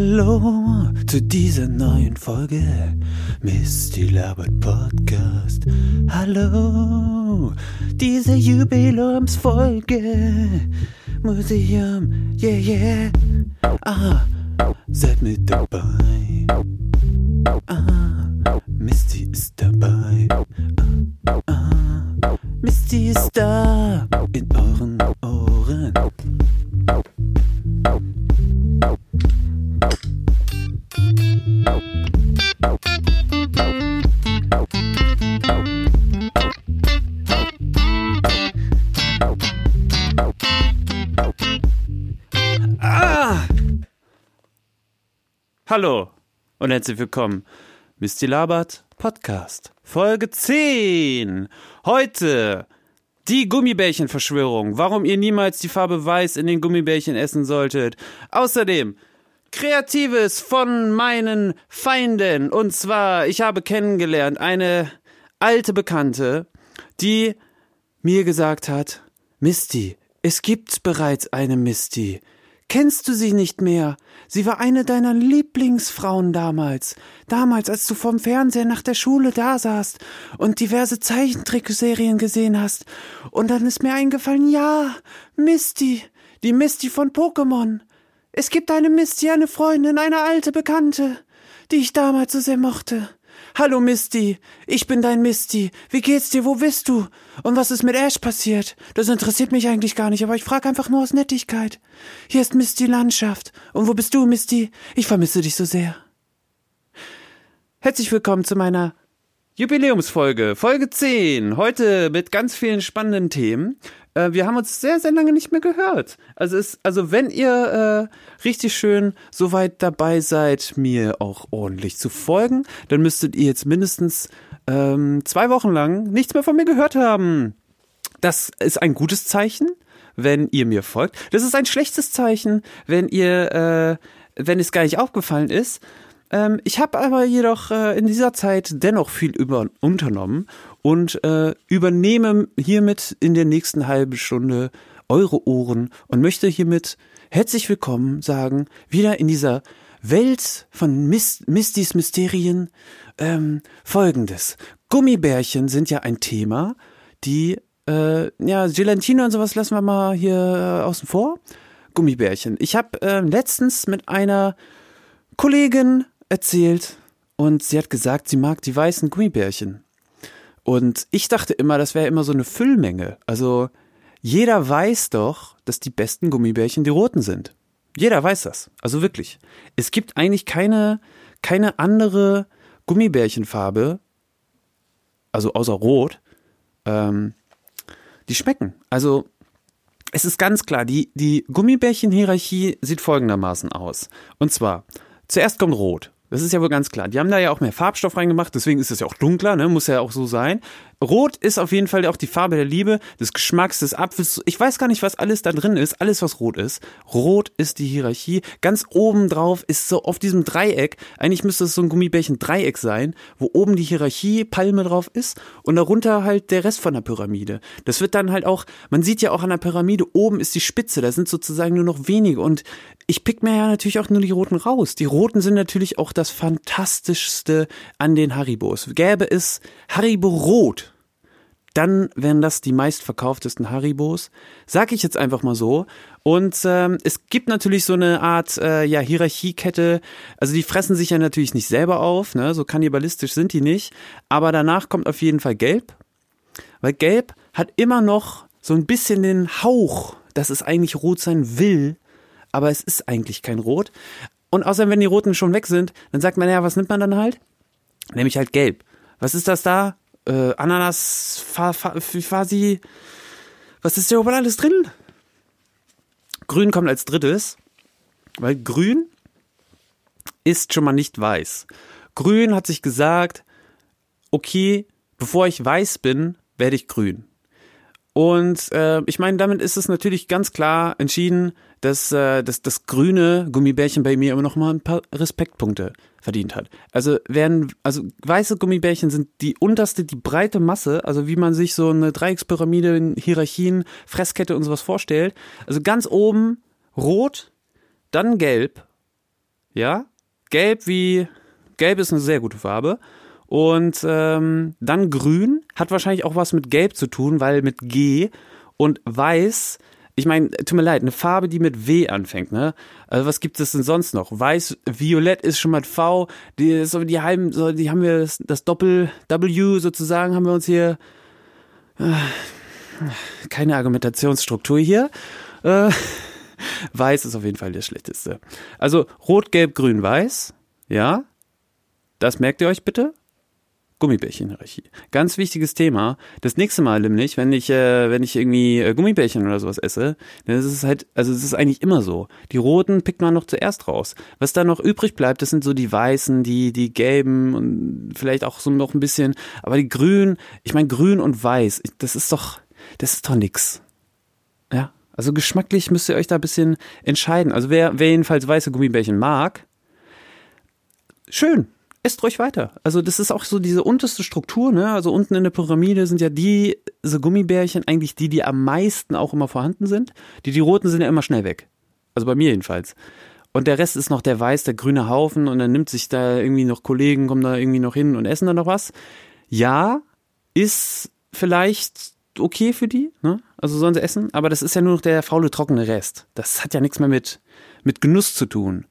Hallo zu dieser neuen Folge Misty Labert Podcast. Hallo, diese Jubiläumsfolge. Museum, yeah, yeah. Ah, seid mit dabei. Ah, Misty ist dabei. Ah, ah, Misty ist da Hallo und herzlich willkommen. Misty Labert Podcast. Folge 10. Heute die Gummibärchenverschwörung. Warum ihr niemals die Farbe Weiß in den Gummibärchen essen solltet. Außerdem Kreatives von meinen Feinden. Und zwar, ich habe kennengelernt eine alte Bekannte, die mir gesagt hat, Misty, es gibt bereits eine Misty. Kennst du sie nicht mehr? Sie war eine deiner Lieblingsfrauen damals. Damals, als du vom Fernseher nach der Schule da saßt und diverse Zeichentrickserien gesehen hast. Und dann ist mir eingefallen, ja, Misty, die Misty von Pokémon. Es gibt eine Misty, eine Freundin, eine alte Bekannte, die ich damals so sehr mochte. Hallo Misty, ich bin dein Misty. Wie geht's dir? Wo bist du? Und was ist mit Ash passiert? Das interessiert mich eigentlich gar nicht, aber ich frage einfach nur aus Nettigkeit. Hier ist Misty Landschaft. Und wo bist du, Misty? Ich vermisse dich so sehr. Herzlich willkommen zu meiner Jubiläumsfolge, Folge 10. Heute mit ganz vielen spannenden Themen. Äh, wir haben uns sehr, sehr lange nicht mehr gehört. Also, es, also wenn ihr äh, richtig schön so weit dabei seid, mir auch ordentlich zu folgen, dann müsstet ihr jetzt mindestens ähm, zwei Wochen lang nichts mehr von mir gehört haben. Das ist ein gutes Zeichen, wenn ihr mir folgt. Das ist ein schlechtes Zeichen, wenn ihr, äh, wenn es gar nicht aufgefallen ist. Ähm, ich habe aber jedoch äh, in dieser Zeit dennoch viel über unternommen und äh, übernehme hiermit in der nächsten halben Stunde eure Ohren und möchte hiermit herzlich willkommen sagen, wieder in dieser Welt von Mist, Mistys Mysterien. Ähm, Folgendes. Gummibärchen sind ja ein Thema, die, äh, ja, Gelatine und sowas lassen wir mal hier äh, außen vor. Gummibärchen. Ich habe äh, letztens mit einer Kollegin erzählt und sie hat gesagt, sie mag die weißen Gummibärchen. Und ich dachte immer, das wäre immer so eine Füllmenge. Also jeder weiß doch, dass die besten Gummibärchen die roten sind. Jeder weiß das. Also wirklich. Es gibt eigentlich keine, keine andere Gummibärchenfarbe, also außer Rot, ähm, die schmecken. Also es ist ganz klar, die, die Gummibärchen-Hierarchie sieht folgendermaßen aus. Und zwar, zuerst kommt Rot. Das ist ja wohl ganz klar. Die haben da ja auch mehr Farbstoff reingemacht, deswegen ist es ja auch dunkler, ne? Muss ja auch so sein. Rot ist auf jeden Fall auch die Farbe der Liebe, des Geschmacks, des Apfels. Ich weiß gar nicht, was alles da drin ist. Alles, was rot ist. Rot ist die Hierarchie. Ganz oben drauf ist so auf diesem Dreieck. Eigentlich müsste es so ein Gummibärchen-Dreieck sein, wo oben die Hierarchie Palme drauf ist und darunter halt der Rest von der Pyramide. Das wird dann halt auch, man sieht ja auch an der Pyramide, oben ist die Spitze. Da sind sozusagen nur noch wenige und ich pick mir ja natürlich auch nur die roten raus. Die roten sind natürlich auch das fantastischste an den Haribos. Gäbe es Haribo Rot, dann wären das die meistverkauftesten Haribos. Sag ich jetzt einfach mal so. Und ähm, es gibt natürlich so eine Art äh, ja, Hierarchiekette. Also die fressen sich ja natürlich nicht selber auf, ne? so kannibalistisch sind die nicht. Aber danach kommt auf jeden Fall Gelb. Weil Gelb hat immer noch so ein bisschen den Hauch, dass es eigentlich rot sein will aber es ist eigentlich kein Rot. Und außerdem, wenn die Roten schon weg sind, dann sagt man, ja, was nimmt man dann halt? Nämlich halt gelb. Was ist das da? Äh, Ananas, fa, fa, Fasi. Was ist da überall alles drin? Grün kommt als drittes, weil grün ist schon mal nicht weiß. Grün hat sich gesagt, okay, bevor ich weiß bin, werde ich grün. Und äh, ich meine, damit ist es natürlich ganz klar entschieden, dass, äh, dass das grüne Gummibärchen bei mir immer noch mal ein paar Respektpunkte verdient hat. Also werden, also weiße Gummibärchen sind die unterste, die breite Masse, also wie man sich so eine Dreieckspyramide in Hierarchien, Fresskette und sowas vorstellt. Also ganz oben rot, dann gelb, ja, gelb wie, gelb ist eine sehr gute Farbe und ähm, dann grün, hat wahrscheinlich auch was mit gelb zu tun, weil mit G und weiß ich meine, tut mir leid, eine Farbe, die mit W anfängt, ne? Also was gibt es denn sonst noch? Weiß, Violett ist schon mal V, die, so die halben, so, die haben wir das, das Doppel W sozusagen, haben wir uns hier äh, keine Argumentationsstruktur hier. Äh, weiß ist auf jeden Fall der schlechteste. Also Rot, Gelb, Grün, Weiß, ja. Das merkt ihr euch bitte. Gummibärchenhierarchie. Ganz wichtiges Thema. Das nächste Mal nämlich, wenn ich, äh, wenn ich irgendwie äh, Gummibärchen oder sowas esse, dann ist es halt, also es ist eigentlich immer so. Die roten pickt man noch zuerst raus. Was da noch übrig bleibt, das sind so die weißen, die, die gelben und vielleicht auch so noch ein bisschen, aber die grünen, ich meine grün und weiß, das ist doch, das ist doch nix. Ja. Also geschmacklich müsst ihr euch da ein bisschen entscheiden. Also wer, wer jedenfalls weiße Gummibärchen mag, schön esst ruhig weiter. Also das ist auch so diese unterste Struktur, ne? Also unten in der Pyramide sind ja die so Gummibärchen eigentlich die, die am meisten auch immer vorhanden sind. Die die roten sind ja immer schnell weg. Also bei mir jedenfalls. Und der Rest ist noch der weiß, der grüne Haufen und dann nimmt sich da irgendwie noch Kollegen, kommen da irgendwie noch hin und essen da noch was. Ja, ist vielleicht okay für die, ne? Also sollen sie essen, aber das ist ja nur noch der faule, trockene Rest. Das hat ja nichts mehr mit, mit Genuss zu tun.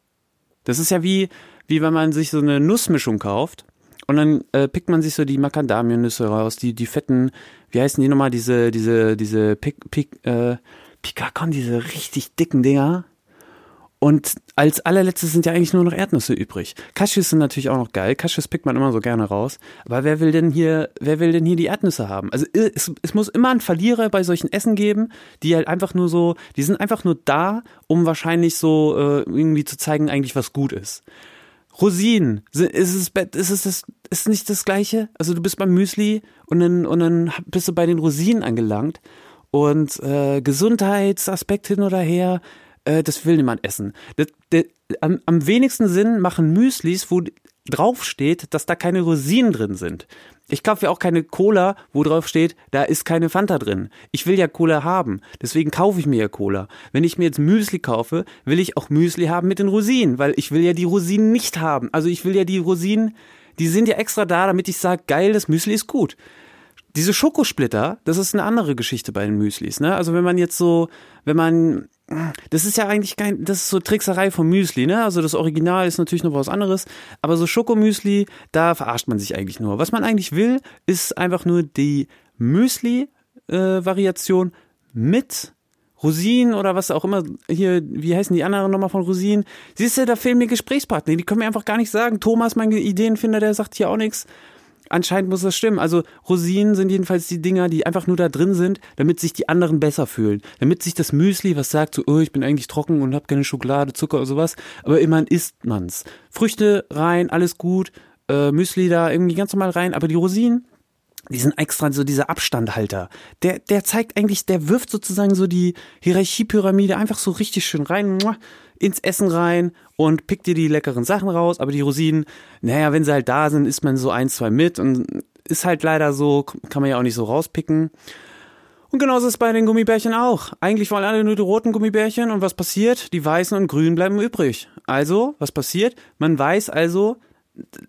Das ist ja wie, wie wenn man sich so eine Nussmischung kauft und dann äh, pickt man sich so die Macadamianüsse raus, die, die fetten, wie heißen die nochmal, diese, diese, diese Pick, Pick, äh, Pikakon, diese richtig dicken Dinger. Und als allerletztes sind ja eigentlich nur noch Erdnüsse übrig. Cashews sind natürlich auch noch geil. Cashews pickt man immer so gerne raus. Aber wer will denn hier, wer will denn hier die Erdnüsse haben? Also es, es muss immer einen Verlierer bei solchen Essen geben, die halt einfach nur so, die sind einfach nur da, um wahrscheinlich so äh, irgendwie zu zeigen, eigentlich was gut ist. Rosinen, ist es, ist es das, ist nicht das Gleiche? Also du bist beim Müsli und dann, und dann bist du bei den Rosinen angelangt und äh, Gesundheitsaspekt hin oder her, äh, das will niemand essen. Das, das, am, am wenigsten Sinn machen Müslis, wo draufsteht, dass da keine Rosinen drin sind. Ich kaufe ja auch keine Cola, wo drauf steht, da ist keine Fanta drin. Ich will ja Cola haben, deswegen kaufe ich mir ja Cola. Wenn ich mir jetzt Müsli kaufe, will ich auch Müsli haben mit den Rosinen, weil ich will ja die Rosinen nicht haben. Also ich will ja die Rosinen, die sind ja extra da, damit ich sage, geil, das Müsli ist gut. Diese Schokosplitter, das ist eine andere Geschichte bei den Müslis. Ne? Also wenn man jetzt so, wenn man das ist ja eigentlich kein, das ist so Trickserei vom Müsli, ne? Also das Original ist natürlich noch was anderes, aber so Schokomüsli, da verarscht man sich eigentlich nur. Was man eigentlich will, ist einfach nur die Müsli-Variation mit Rosinen oder was auch immer hier, wie heißen die anderen nochmal von Rosinen? Siehst du, da fehlen mir Gesprächspartner, die können mir einfach gar nicht sagen. Thomas, mein Ideenfinder, der sagt hier auch nichts anscheinend muss das stimmen. Also Rosinen sind jedenfalls die Dinger, die einfach nur da drin sind, damit sich die anderen besser fühlen. Damit sich das Müsli, was sagt so, oh, ich bin eigentlich trocken und habe keine Schokolade, Zucker oder sowas, aber immerhin isst man's. Früchte rein, alles gut, äh, Müsli da irgendwie ganz normal rein, aber die Rosinen, die sind extra so dieser Abstandhalter. Der, der zeigt eigentlich, der wirft sozusagen so die Hierarchiepyramide einfach so richtig schön rein ins Essen rein und pickt dir die leckeren Sachen raus, aber die Rosinen, naja, wenn sie halt da sind, isst man so ein, zwei mit und ist halt leider so, kann man ja auch nicht so rauspicken. Und genauso ist es bei den Gummibärchen auch. Eigentlich wollen alle nur die roten Gummibärchen und was passiert? Die weißen und grünen bleiben übrig. Also, was passiert? Man weiß also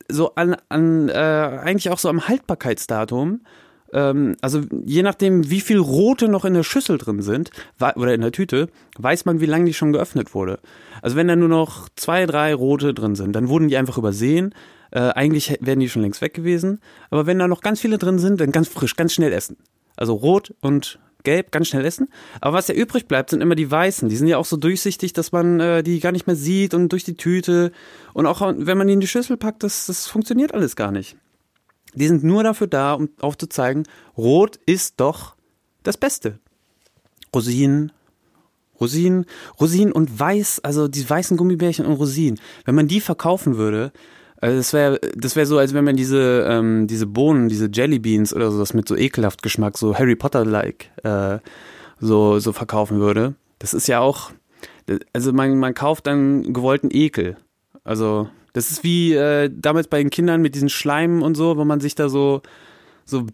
so an, an äh, eigentlich auch so am Haltbarkeitsdatum, ähm, also je nachdem, wie viel rote noch in der Schüssel drin sind oder in der Tüte, weiß man, wie lange die schon geöffnet wurde. Also wenn da nur noch zwei, drei rote drin sind, dann wurden die einfach übersehen. Äh, eigentlich wären die schon längst weg gewesen. Aber wenn da noch ganz viele drin sind, dann ganz frisch, ganz schnell essen. Also rot und gelb, ganz schnell essen. Aber was ja übrig bleibt, sind immer die weißen. Die sind ja auch so durchsichtig, dass man äh, die gar nicht mehr sieht und durch die Tüte. Und auch wenn man die in die Schüssel packt, das, das funktioniert alles gar nicht. Die sind nur dafür da, um aufzuzeigen, Rot ist doch das Beste. Rosinen, Rosinen, Rosinen und Weiß, also die weißen Gummibärchen und Rosinen. Wenn man die verkaufen würde, also das wäre das wäre so, als wenn man diese ähm, diese Bohnen, diese Jellybeans oder so, das mit so ekelhaft Geschmack, so Harry Potter-like äh, so so verkaufen würde. Das ist ja auch, also man man kauft dann gewollten Ekel. Also das ist wie äh, damals bei den Kindern mit diesen Schleimen und so, wo man sich da so, so,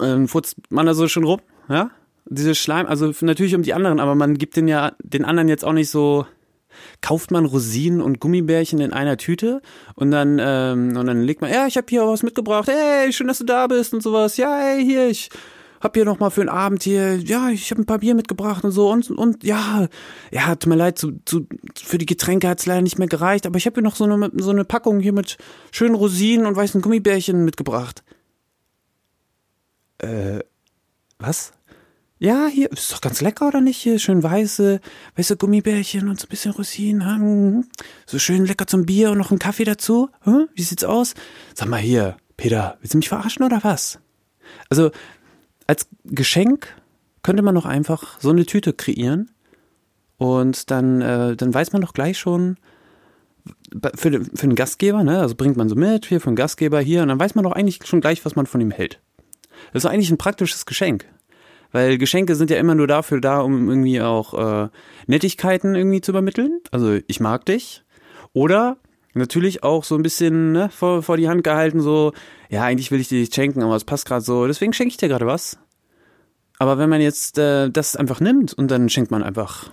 äh, furzt man da so schon rum, ja? Diese Schleim, also natürlich um die anderen, aber man gibt den ja den anderen jetzt auch nicht so. Kauft man Rosinen und Gummibärchen in einer Tüte und dann ähm, und dann legt man, ja, ich habe hier was mitgebracht, hey, schön, dass du da bist und sowas, ja, hey, hier, ich hab hier noch mal für den Abend hier, ja, ich habe ein paar Bier mitgebracht und so und und ja, ja, tut mir leid, zu, zu, für die Getränke hat's leider nicht mehr gereicht, aber ich habe hier noch so eine so eine Packung hier mit schönen Rosinen und weißen Gummibärchen mitgebracht. Äh, was? Ja, hier ist doch ganz lecker, oder nicht? Hier schön weiße, weiße Gummibärchen und so ein bisschen Rosinen. Hm? So schön lecker zum Bier und noch einen Kaffee dazu. Hm? Wie sieht's aus? Sag mal hier, Peter, willst du mich verarschen oder was? Also, als Geschenk könnte man doch einfach so eine Tüte kreieren und dann, äh, dann weiß man doch gleich schon, für den, für den Gastgeber, ne, also bringt man so mit, hier für den Gastgeber hier, und dann weiß man doch eigentlich schon gleich, was man von ihm hält. Das ist eigentlich ein praktisches Geschenk. Weil Geschenke sind ja immer nur dafür da, um irgendwie auch äh, Nettigkeiten irgendwie zu übermitteln. Also ich mag dich. Oder natürlich auch so ein bisschen ne, vor, vor die Hand gehalten, so, ja, eigentlich will ich dir nicht schenken, aber es passt gerade so, deswegen schenke ich dir gerade was. Aber wenn man jetzt äh, das einfach nimmt und dann schenkt man einfach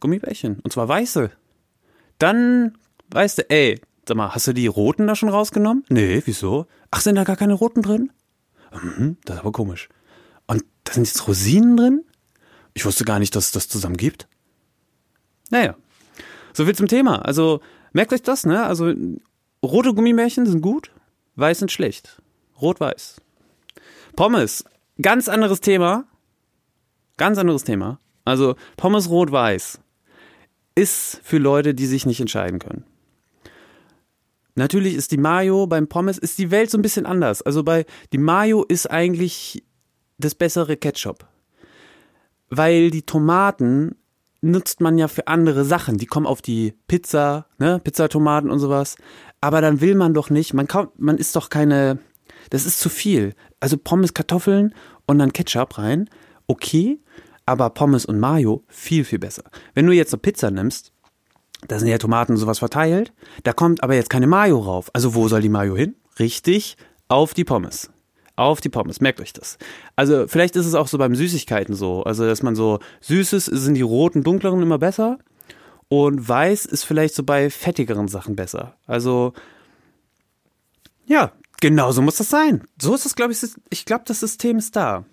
Gummibärchen, und zwar weiße, dann weißt du, ey, sag mal, hast du die roten da schon rausgenommen? Nee, wieso? Ach, sind da gar keine roten drin? Mhm, das ist aber komisch. Da sind jetzt Rosinen drin? Ich wusste gar nicht, dass es das zusammen gibt. Naja, so viel zum Thema. Also merkt euch das, ne? Also rote Gummibärchen sind gut, weiß sind schlecht. Rot-weiß. Pommes, ganz anderes Thema. Ganz anderes Thema. Also Pommes rot-weiß ist für Leute, die sich nicht entscheiden können. Natürlich ist die Mayo beim Pommes ist die Welt so ein bisschen anders. Also bei die Mayo ist eigentlich das bessere Ketchup. Weil die Tomaten nutzt man ja für andere Sachen. Die kommen auf die Pizza, ne, Pizzatomaten und sowas. Aber dann will man doch nicht, man kauft, man isst doch keine, das ist zu viel. Also Pommes, Kartoffeln und dann Ketchup rein. Okay, aber Pommes und Mayo viel, viel besser. Wenn du jetzt eine Pizza nimmst, da sind ja Tomaten und sowas verteilt, da kommt aber jetzt keine Mayo rauf. Also wo soll die Mayo hin? Richtig, auf die Pommes. Auf die Pommes, merkt euch das. Also vielleicht ist es auch so beim Süßigkeiten so. Also dass man so Süßes sind die roten, dunkleren immer besser. Und weiß ist vielleicht so bei fettigeren Sachen besser. Also ja, genau so muss das sein. So ist das, glaube ich, ich glaube, das System ist da.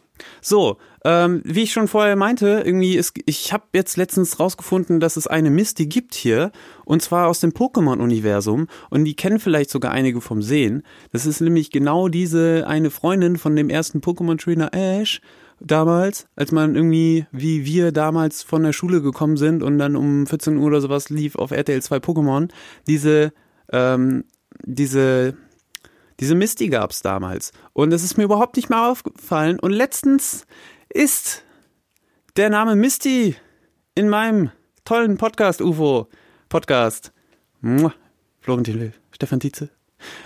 So, ähm, wie ich schon vorher meinte, irgendwie ist, ich habe jetzt letztens rausgefunden, dass es eine Misty gibt hier und zwar aus dem Pokémon-Universum und die kennen vielleicht sogar einige vom Sehen. Das ist nämlich genau diese eine Freundin von dem ersten Pokémon-Trainer Ash damals, als man irgendwie, wie wir damals von der Schule gekommen sind und dann um 14 Uhr oder sowas lief auf RTL 2 Pokémon, diese, ähm, diese diese Misty gab's damals. Und es ist mir überhaupt nicht mehr aufgefallen. Und letztens ist der Name Misty in meinem tollen Podcast, UFO Podcast. Florentin Stefan Tietze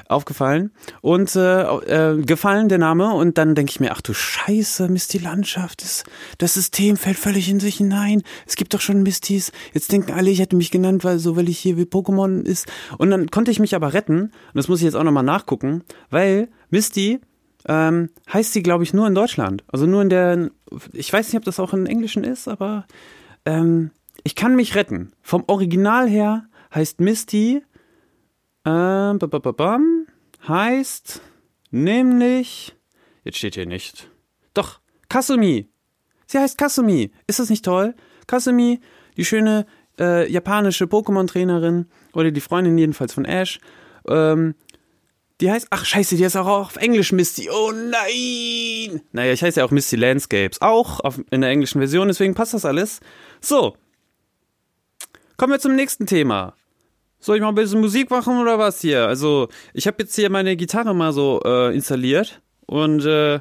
aufgefallen und äh, äh, gefallen der Name und dann denke ich mir, ach du Scheiße, Misty Landschaft, das, das System fällt völlig in sich hinein. Es gibt doch schon Mistys. Jetzt denken alle, ich hätte mich genannt, weil so, weil ich hier wie Pokémon ist. Und dann konnte ich mich aber retten und das muss ich jetzt auch nochmal nachgucken, weil Misty ähm, heißt sie, glaube ich, nur in Deutschland. Also nur in der, ich weiß nicht, ob das auch im Englischen ist, aber ähm, ich kann mich retten. Vom Original her heißt Misty ähm, bam, heißt nämlich, jetzt steht hier nicht, doch, Kasumi. Sie heißt Kasumi. Ist das nicht toll? Kasumi, die schöne äh, japanische Pokémon-Trainerin oder die Freundin jedenfalls von Ash. Ähm, die heißt, ach scheiße, die heißt auch auf Englisch Misty. Oh nein! Naja, ich heiße ja auch Misty Landscapes. Auch auf, in der englischen Version, deswegen passt das alles. So. Kommen wir zum nächsten Thema. Soll ich mal ein bisschen Musik machen oder was hier? Also, ich habe jetzt hier meine Gitarre mal so äh, installiert und äh,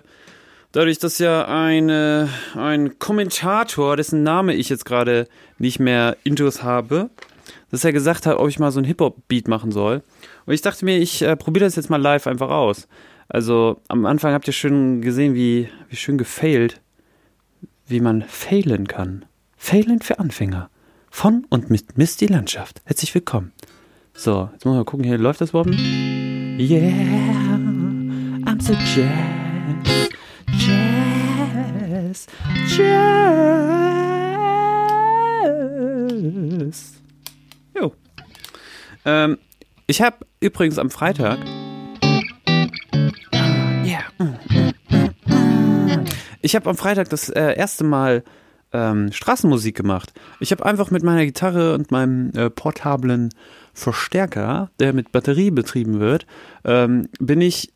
dadurch, dass ja eine, ein Kommentator, dessen Name ich jetzt gerade nicht mehr intus habe, dass er gesagt hat, ob ich mal so ein Hip-Hop-Beat machen soll. Und ich dachte mir, ich äh, probiere das jetzt mal live einfach aus. Also, am Anfang habt ihr schön gesehen, wie, wie schön gefailt, wie man failen kann. Failen für Anfänger. Von und mit Misty Landschaft. Herzlich willkommen. So, jetzt muss man mal gucken, hier läuft das überhaupt? Yeah, I'm so jazz. Jazz. Jazz. Jo. Ähm, ich habe übrigens am Freitag. Yeah. Ich habe am Freitag das äh, erste Mal ähm, Straßenmusik gemacht. Ich habe einfach mit meiner Gitarre und meinem äh, portablen Verstärker, der mit Batterie betrieben wird, ähm, bin ich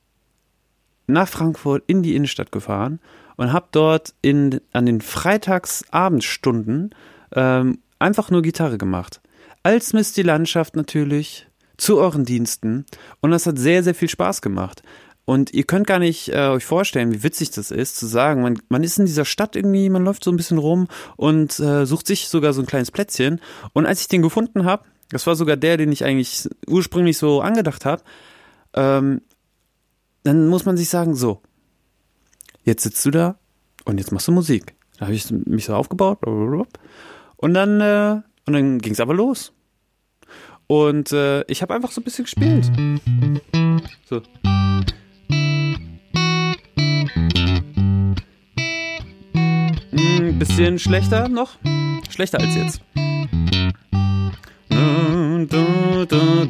nach Frankfurt in die Innenstadt gefahren und habe dort in, an den Freitagsabendstunden ähm, einfach nur Gitarre gemacht. Als Mist die Landschaft natürlich, zu euren Diensten. Und das hat sehr, sehr viel Spaß gemacht. Und ihr könnt gar nicht äh, euch vorstellen, wie witzig das ist, zu sagen, man, man ist in dieser Stadt irgendwie, man läuft so ein bisschen rum und äh, sucht sich sogar so ein kleines Plätzchen. Und als ich den gefunden habe, das war sogar der, den ich eigentlich ursprünglich so angedacht habe, ähm, dann muss man sich sagen, so, jetzt sitzt du da und jetzt machst du Musik. Da habe ich mich so aufgebaut und dann, äh, und dann ging es aber los. Und äh, ich habe einfach so ein bisschen gespielt. So. Bisschen schlechter noch. Schlechter als jetzt.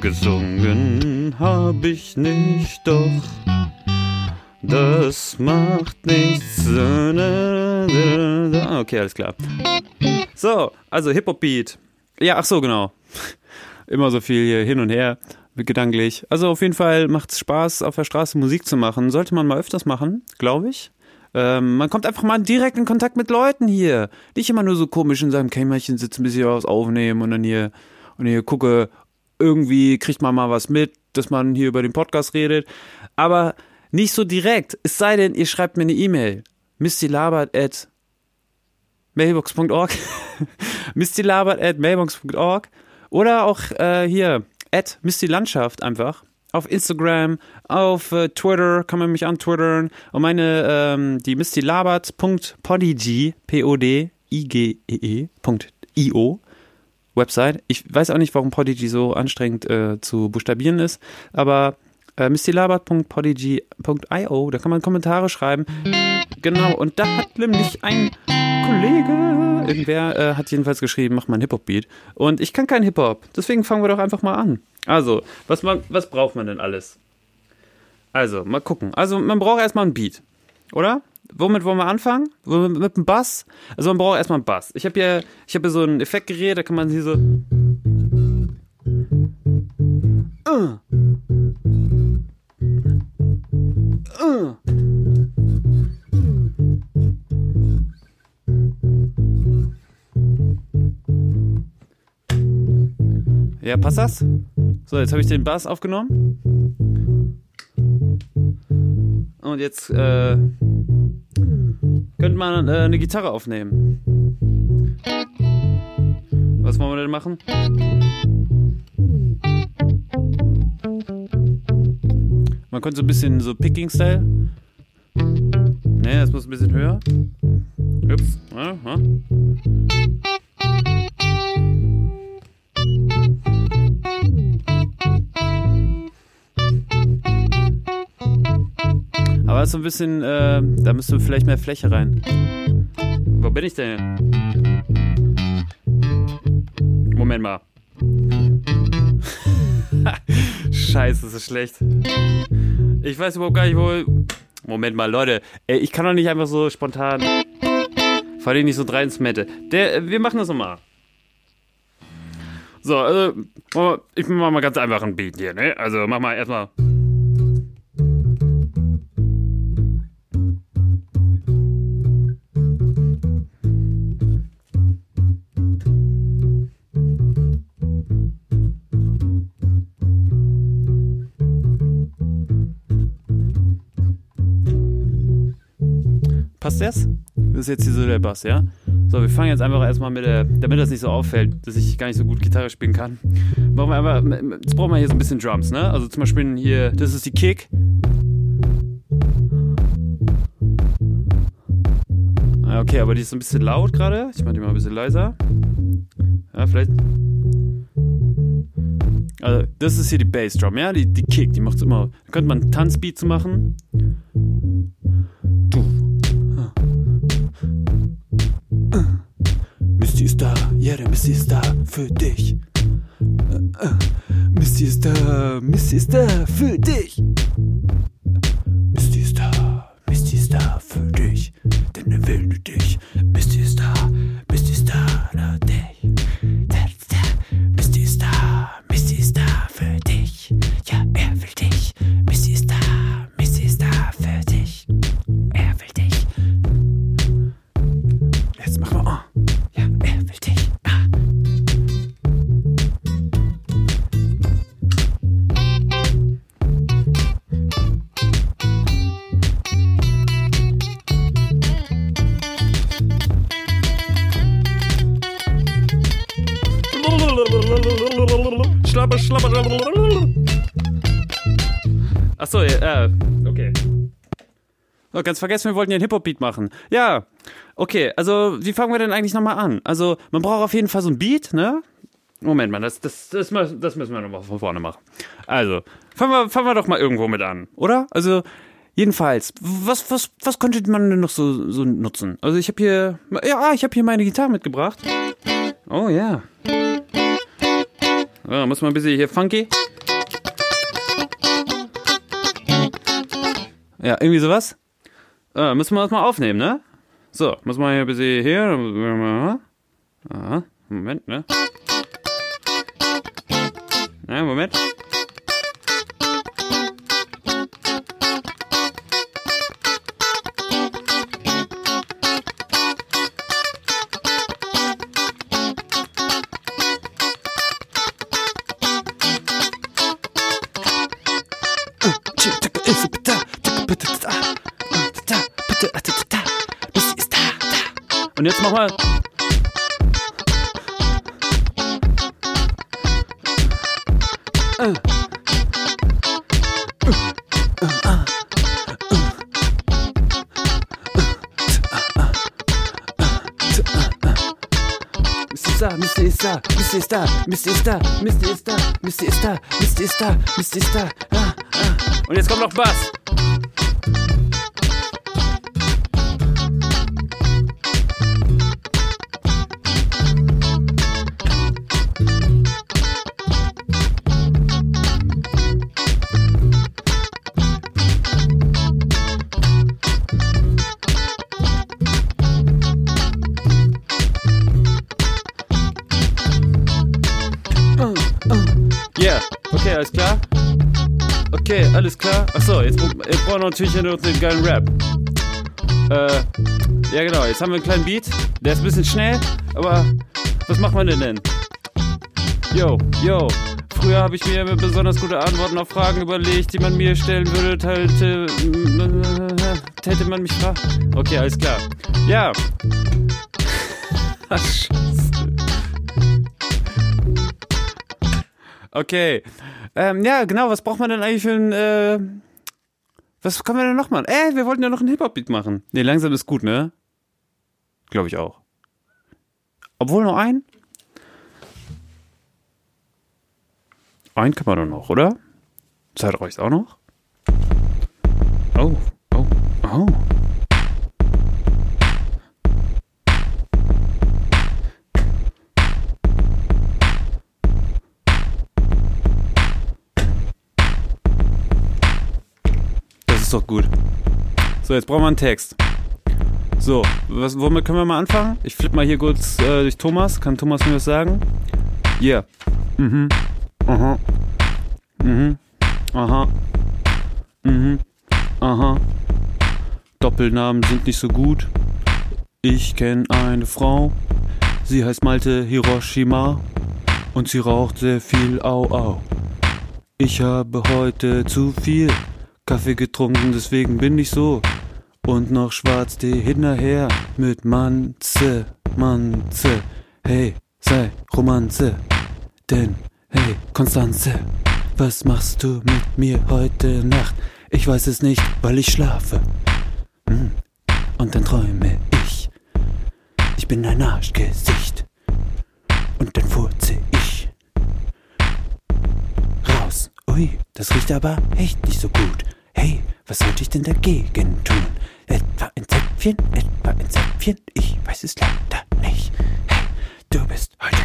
Gesungen hab ich nicht, doch das macht nichts. Okay, alles klar. So, also Hip-Hop-Beat. Ja, ach so, genau. Immer so viel hier hin und her, gedanklich. Also auf jeden Fall macht es Spaß, auf der Straße Musik zu machen. Sollte man mal öfters machen, glaube ich. Ähm, man kommt einfach mal direkt in Kontakt mit Leuten hier. Nicht immer nur so komisch in seinem Kämmerchen sitzen, bis ich was aufnehmen und dann hier und hier gucke, irgendwie kriegt man mal was mit, dass man hier über den Podcast redet. Aber nicht so direkt. Es sei denn, ihr schreibt mir eine E-Mail. mistylabert at mailbox.org mailbox.org oder auch äh, hier at mistylandschaft einfach auf Instagram, auf äh, Twitter kann man mich antwittern und meine ähm, die mistylabert.podigy p o d i g e e.io Website. Ich weiß auch nicht, warum Podigy so anstrengend äh, zu buchstabieren ist, aber äh, mistylabert.podigy.io, da kann man Kommentare schreiben. Genau, und da hat nämlich ein Kollege, irgendwer äh, hat jedenfalls geschrieben, mach mal einen Hip-Hop-Beat. Und ich kann keinen Hip-Hop, deswegen fangen wir doch einfach mal an. Also, was, man, was braucht man denn alles? Also, mal gucken. Also, man braucht erstmal einen Beat, oder? Womit wollen wir anfangen? Mit dem Bass? Also, man braucht erstmal einen Bass. Ich habe hier, ich hab hier so ein Effektgerät, da kann man hier so. Ja, passt das? So, jetzt habe ich den Bass aufgenommen. Und jetzt äh, könnte man äh, eine Gitarre aufnehmen. Was wollen wir denn machen? Man könnte so ein bisschen so Picking-Style. Ne, das muss ein bisschen höher. Ups. Aha. Ist so ein bisschen, äh, da müsste vielleicht mehr Fläche rein. Wo bin ich denn? Moment mal. Scheiße, das ist schlecht. Ich weiß überhaupt gar nicht, wo. Moment mal, Leute. Ey, ich kann doch nicht einfach so spontan. Vor allem nicht so drei ins Mette. Der, wir machen das nochmal. So, also, ich mach mal ganz einfach ein Beat hier, ne? Also, mach mal erstmal. Passt das? Das ist jetzt hier so der Bass, ja? So, wir fangen jetzt einfach erstmal mit der, damit das nicht so auffällt, dass ich gar nicht so gut Gitarre spielen kann. Brauchen wir einfach, jetzt brauchen wir hier so ein bisschen Drums, ne? Also zum Beispiel hier, das ist die Kick. Ah, okay, aber die ist ein bisschen laut gerade. Ich mach die mal ein bisschen leiser. Ja, vielleicht. Also, das ist hier die Bassdrum, ja? Die, die Kick, die macht's immer. Da könnte man einen Tanzbeat zu machen. Ist da, der Missy ist da für dich. Äh, äh, Missy ist da, Missy ist da für dich. Schlapper, schlapper. Achso, äh, okay. Oh, ganz vergessen, wir wollten ja einen Hip-Hop-Beat machen. Ja, okay, also wie fangen wir denn eigentlich nochmal an? Also, man braucht auf jeden Fall so ein Beat, ne? Moment mal, das, das, das, das müssen wir nochmal von vorne machen. Also, fangen wir, fangen wir doch mal irgendwo mit an, oder? Also, jedenfalls, was, was, was könnte man denn noch so, so nutzen? Also, ich habe hier, ja, ich habe hier meine Gitarre mitgebracht. Oh ja. Ja, muss mal ein bisschen hier funky. Ja, irgendwie sowas. Äh, müssen wir das mal aufnehmen, ne? So, muss man hier ein bisschen hier. Aha, Moment, ne? Ja, Moment. Misty ist da, Misty ist da, Misty ist da, Misty ist da, Misty ist da, Misty ist da. Ah, ah. Und jetzt kommt noch Bass. Achso, jetzt, jetzt brauchen wir natürlich noch den geilen Rap. Äh, ja genau, jetzt haben wir einen kleinen Beat. Der ist ein bisschen schnell, aber was macht man denn denn? Yo, yo. Früher habe ich mir besonders gute Antworten auf Fragen überlegt, die man mir stellen würde, teilte, täte man mich fragen. Okay, alles klar. Ja. Ach, Scheiße. Okay. Ähm, ja, genau, was braucht man denn eigentlich für ein, äh, was können wir denn noch machen? Äh, wir wollten ja noch einen Hip-Hop-Beat machen. Nee, langsam ist gut, ne? Glaube ich auch. Obwohl noch ein? Ein kann man doch noch, oder? Zeit reicht auch noch? Oh, oh, oh. Doch gut. So, jetzt brauchen wir einen Text. So, was, womit können wir mal anfangen? Ich flippe mal hier kurz äh, durch Thomas. Kann Thomas mir was sagen? Yeah. Mhm. Aha. Mhm. Aha. Mhm. Aha. Doppelnamen sind nicht so gut. Ich kenne eine Frau. Sie heißt Malte Hiroshima. Und sie raucht sehr viel Au Au. Ich habe heute zu viel Kaffee getrunken, deswegen bin ich so. Und noch Schwarztee hinterher mit Manze, Manze. Hey, sei Romanze. Denn, hey, Konstanze, was machst du mit mir heute Nacht? Ich weiß es nicht, weil ich schlafe. Hm. Und dann träume ich. Ich bin ein Arschgesicht. Und dann furze ich. Raus. Ui, das riecht aber echt nicht so gut. Hey, was sollte ich denn dagegen tun? Etwa ein Zäpfchen, etwa ein Zäpfchen? Ich weiß es leider nicht. Hey, Du bist heute.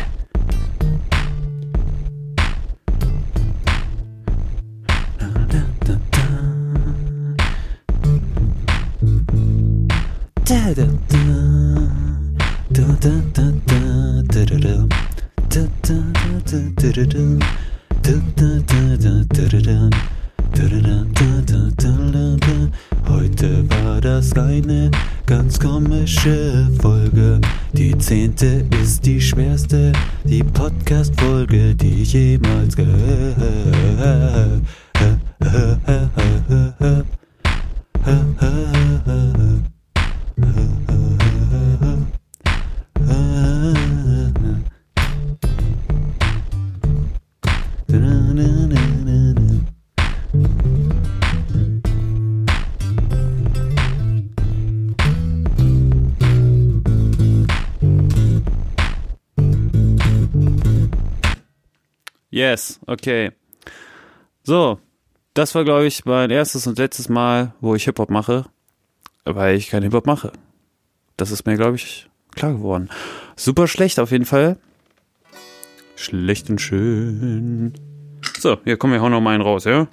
Da, da, Heute das eine ganz komische Folge. Die zehnte ist die schwerste, die Podcast-Folge, die ich jemals gehört. Yes, okay. So, das war, glaube ich, mein erstes und letztes Mal, wo ich Hip-Hop mache, weil ich kein Hip-Hop mache. Das ist mir, glaube ich, klar geworden. Super schlecht auf jeden Fall. Schlecht und schön. So, hier kommen wir auch noch mal einen raus, ja?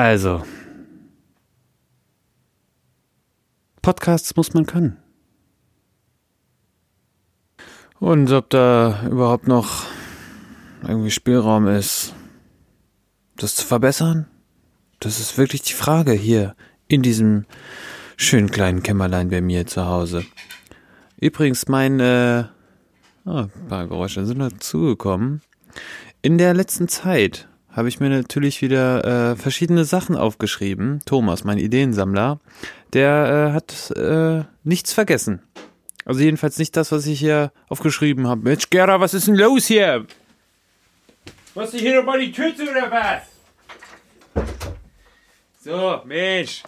Also. Podcasts muss man können. Und ob da überhaupt noch irgendwie Spielraum ist, das zu verbessern? Das ist wirklich die Frage hier in diesem schönen kleinen Kämmerlein bei mir zu Hause. Übrigens, mein, äh, oh, ein paar Geräusche sind dazugekommen. In der letzten Zeit habe ich mir natürlich wieder äh, verschiedene Sachen aufgeschrieben. Thomas, mein Ideensammler, der äh, hat äh, nichts vergessen. Also jedenfalls nicht das, was ich hier aufgeschrieben habe. Mensch, Gerda, was ist denn los hier? Was ist hier nochmal die Tüte oder was? So, Mensch.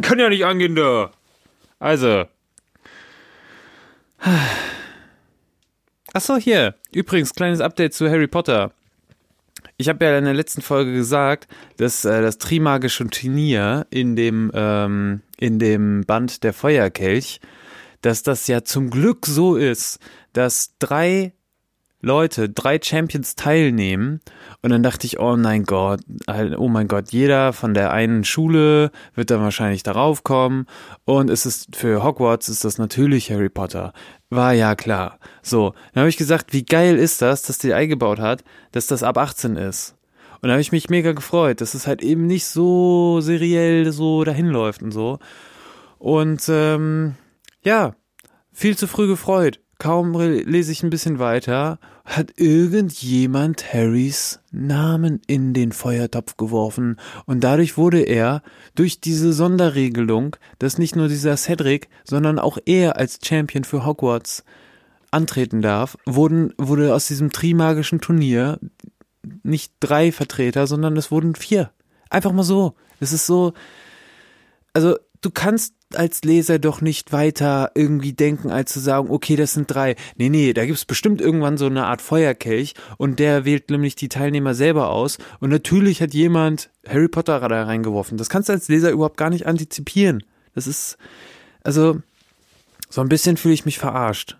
Kann ja nicht angehen, du. Also, Ach so, hier. Übrigens, kleines Update zu Harry Potter. Ich habe ja in der letzten Folge gesagt, dass äh, das Trimagische Turnier in dem, ähm, in dem Band der Feuerkelch, dass das ja zum Glück so ist, dass drei Leute, drei Champions teilnehmen. Und dann dachte ich, oh mein Gott, oh mein Gott, jeder von der einen Schule wird dann wahrscheinlich darauf kommen. Und es ist für Hogwarts ist das natürlich Harry Potter. War ja klar. So, dann habe ich gesagt, wie geil ist das, dass die eingebaut hat, dass das ab 18 ist. Und da habe ich mich mega gefreut, dass es halt eben nicht so seriell so dahin läuft und so. Und ähm, ja, viel zu früh gefreut kaum lese ich ein bisschen weiter, hat irgendjemand Harrys Namen in den Feuertopf geworfen und dadurch wurde er durch diese Sonderregelung, dass nicht nur dieser Cedric, sondern auch er als Champion für Hogwarts antreten darf, wurden, wurde aus diesem trimagischen Turnier nicht drei Vertreter, sondern es wurden vier. Einfach mal so. Es ist so, also du kannst als Leser doch nicht weiter irgendwie denken, als zu sagen, okay, das sind drei. Nee, nee, da gibt's bestimmt irgendwann so eine Art Feuerkelch und der wählt nämlich die Teilnehmer selber aus. Und natürlich hat jemand Harry Potter da reingeworfen. Das kannst du als Leser überhaupt gar nicht antizipieren. Das ist, also, so ein bisschen fühle ich mich verarscht.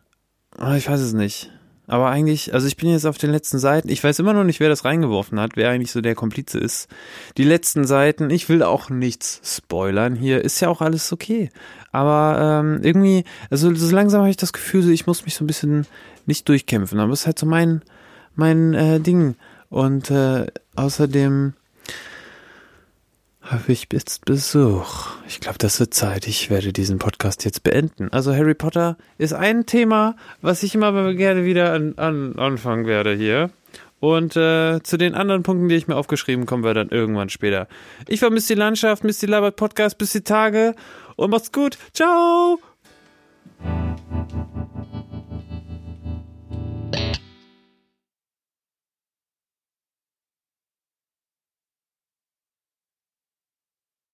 Aber ich weiß es nicht. Aber eigentlich, also ich bin jetzt auf den letzten Seiten. Ich weiß immer noch nicht, wer das reingeworfen hat, wer eigentlich so der Komplize ist. Die letzten Seiten, ich will auch nichts spoilern hier, ist ja auch alles okay. Aber ähm, irgendwie, also so langsam habe ich das Gefühl, ich muss mich so ein bisschen nicht durchkämpfen. Aber es ist halt so mein, mein äh, Ding. Und äh, außerdem habe ich jetzt Besuch. Ich glaube, das wird Zeit. Ich werde diesen Podcast jetzt beenden. Also Harry Potter ist ein Thema, was ich immer gerne wieder an, an, anfangen werde hier. Und äh, zu den anderen Punkten, die ich mir aufgeschrieben, kommen wir dann irgendwann später. Ich vermisse die Landschaft, Miss die Labert Podcast, bis die Tage und macht's gut. Ciao!